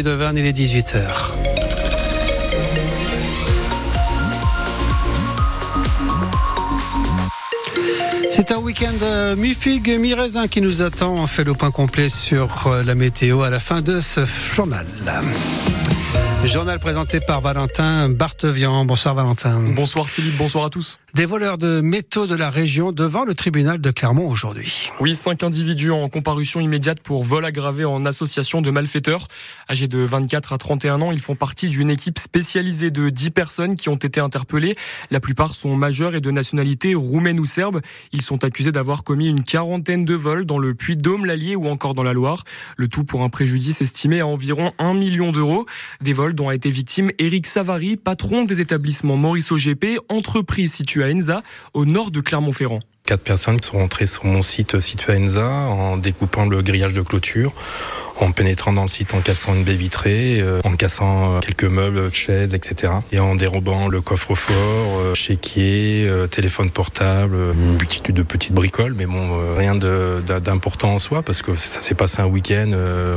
de Verne, il est 18h. C'est un week-end euh, mi-figue, mi-raisin qui nous attend. On fait le point complet sur euh, la météo à la fin de ce journal. Journal présenté par Valentin Bartevian. Bonsoir Valentin. Bonsoir Philippe, bonsoir à tous. Des voleurs de métaux de la région devant le tribunal de Clermont aujourd'hui. Oui, cinq individus en comparution immédiate pour vol aggravé en association de malfaiteurs. Âgés de 24 à 31 ans, ils font partie d'une équipe spécialisée de 10 personnes qui ont été interpellées. La plupart sont majeurs et de nationalité roumaine ou serbe. Ils sont accusés d'avoir commis une quarantaine de vols dans le Puy-de-Dôme, l'Allier ou encore dans la Loire. Le tout pour un préjudice estimé à environ 1 million d'euros. Des vols dont a été victime Eric Savary, patron des établissements Maurice OGP, entreprise située à Enza, au nord de Clermont-Ferrand. Quatre personnes sont rentrées sur mon site situé à Enza en découpant le grillage de clôture en pénétrant dans le site en cassant une baie vitrée, euh, en cassant euh, quelques meubles, chaises, etc. Et en dérobant le coffre-fort, euh, chéquier, téléphone portable, une multitude de petites bricoles, mais bon, rien d'important en soi parce que ça s'est passé un week-end,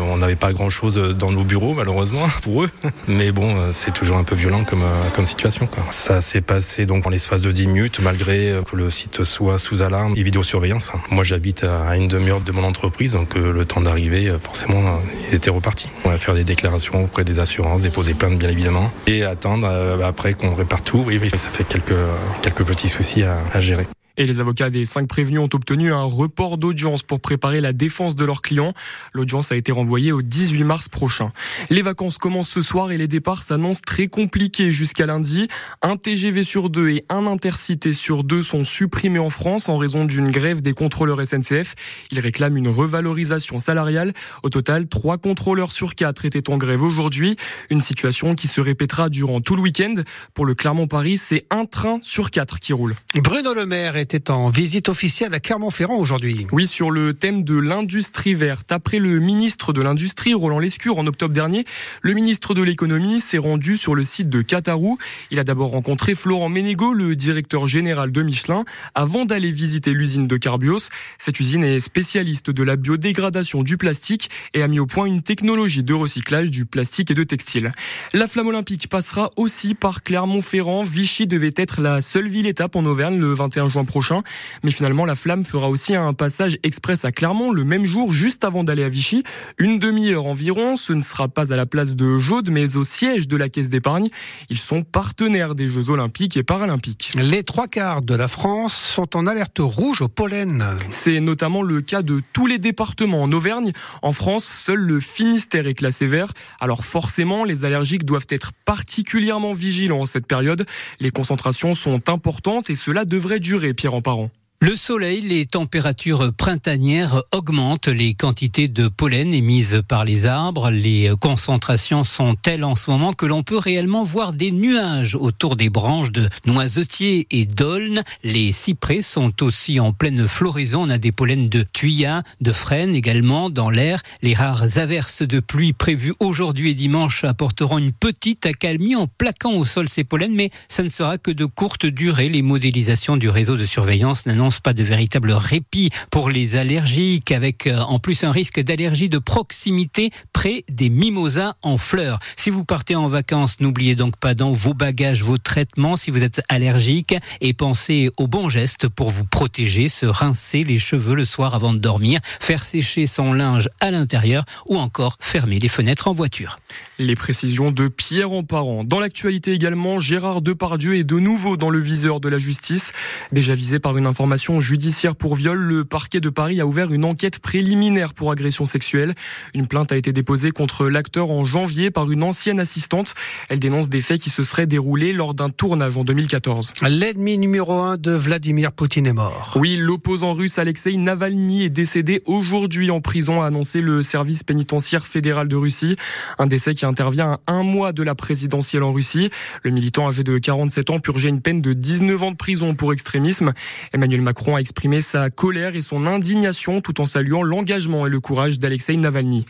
on n'avait pas grand-chose dans nos bureaux malheureusement pour eux, mais bon, c'est toujours un peu violent comme, comme situation. Quoi. Ça s'est passé donc en l'espace de 10 minutes malgré que le site soit sous alarme et vidéosurveillance. Moi j'habite à une demi-heure de mon entreprise, donc le temps d'arriver, forcément ils étaient repartis. On va faire des déclarations auprès des assurances, déposer plainte bien évidemment, et attendre euh, après qu'on répare tout. Oui, ça fait quelques, quelques petits soucis à gérer. Et les avocats des cinq prévenus ont obtenu un report d'audience pour préparer la défense de leurs clients. L'audience a été renvoyée au 18 mars prochain. Les vacances commencent ce soir et les départs s'annoncent très compliqués jusqu'à lundi. Un TGV sur deux et un intercité sur deux sont supprimés en France en raison d'une grève des contrôleurs SNCF. Ils réclament une revalorisation salariale. Au total, trois contrôleurs sur quatre étaient en grève aujourd'hui. Une situation qui se répétera durant tout le week-end. Pour le Clermont-Paris, c'est un train sur quatre qui roule. Bruno Le Maire est était en visite officielle à Clermont-Ferrand aujourd'hui. Oui, sur le thème de l'industrie verte. Après le ministre de l'Industrie, Roland Lescure, en octobre dernier, le ministre de l'Économie s'est rendu sur le site de Catarou. Il a d'abord rencontré Florent Ménégo, le directeur général de Michelin, avant d'aller visiter l'usine de Carbios. Cette usine est spécialiste de la biodégradation du plastique et a mis au point une technologie de recyclage du plastique et de textile. La flamme olympique passera aussi par Clermont-Ferrand. Vichy devait être la seule ville étape en Auvergne le 21 juin prochain prochain. Mais finalement, la flamme fera aussi un passage express à Clermont le même jour, juste avant d'aller à Vichy. Une demi-heure environ. Ce ne sera pas à la place de Jaude, mais au siège de la Caisse d'épargne. Ils sont partenaires des Jeux Olympiques et Paralympiques. Les trois quarts de la France sont en alerte rouge au pollen. C'est notamment le cas de tous les départements en Auvergne. En France, seul le Finistère est classé vert. Alors forcément, les allergiques doivent être particulièrement vigilants en cette période. Les concentrations sont importantes et cela devrait durer parents. Le soleil, les températures printanières augmentent les quantités de pollen émises par les arbres. Les concentrations sont telles en ce moment que l'on peut réellement voir des nuages autour des branches de noisetiers et d'aulnes. Les cyprès sont aussi en pleine floraison. On a des pollens de tuyas, de frênes également dans l'air. Les rares averses de pluie prévues aujourd'hui et dimanche apporteront une petite accalmie en plaquant au sol ces pollens, mais ça ne sera que de courte durée. Les modélisations du réseau de surveillance pas de véritable répit pour les allergiques, avec euh, en plus un risque d'allergie de proximité près des mimosas en fleurs. Si vous partez en vacances, n'oubliez donc pas dans vos bagages vos traitements si vous êtes allergique et pensez aux bons gestes pour vous protéger, se rincer les cheveux le soir avant de dormir, faire sécher son linge à l'intérieur ou encore fermer les fenêtres en voiture. Les précisions de Pierre en parent. Dans l'actualité également, Gérard Depardieu est de nouveau dans le viseur de la justice. Déjà visé par une information judiciaire pour viol, le parquet de Paris a ouvert une enquête préliminaire pour agression sexuelle. Une plainte a été déposée contre l'acteur en janvier par une ancienne assistante. Elle dénonce des faits qui se seraient déroulés lors d'un tournage en 2014. L'ennemi numéro un de Vladimir Poutine est mort. Oui, l'opposant russe Alexei Navalny est décédé aujourd'hui en prison, a annoncé le service pénitentiaire fédéral de Russie. Un décès qui intervient à un mois de la présidentielle en Russie. Le militant âgé de 47 ans purgeait une peine de 19 ans de prison pour extrémisme. Emmanuel Macron a exprimé sa colère et son indignation tout en saluant l'engagement et le courage d'Alexei Navalny.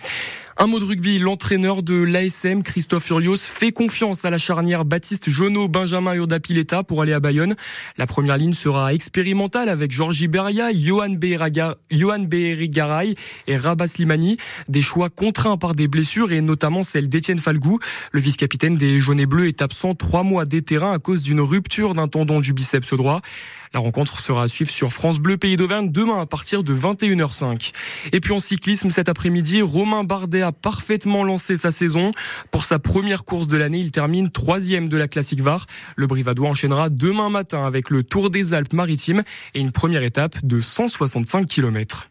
Un mot de rugby, l'entraîneur de l'ASM, Christophe Furios, fait confiance à la charnière Baptiste Jonot, Benjamin Urdapileta pour aller à Bayonne. La première ligne sera expérimentale avec Georgie Beria, Johan Beherigaray et Rabat Slimani. Des choix contraints par des blessures et notamment celle d'Étienne Falgou. Le vice-capitaine des jaunes et bleus est absent trois mois des terrains à cause d'une rupture d'un tendon du biceps droit. La rencontre sera à suivre sur France Bleu Pays d'Auvergne demain à partir de 21h05. Et puis en cyclisme cet après-midi, Romain Bardet a parfaitement lancé sa saison. Pour sa première course de l'année, il termine troisième de la Classique VAR. Le Brivadois enchaînera demain matin avec le Tour des Alpes maritimes et une première étape de 165 km.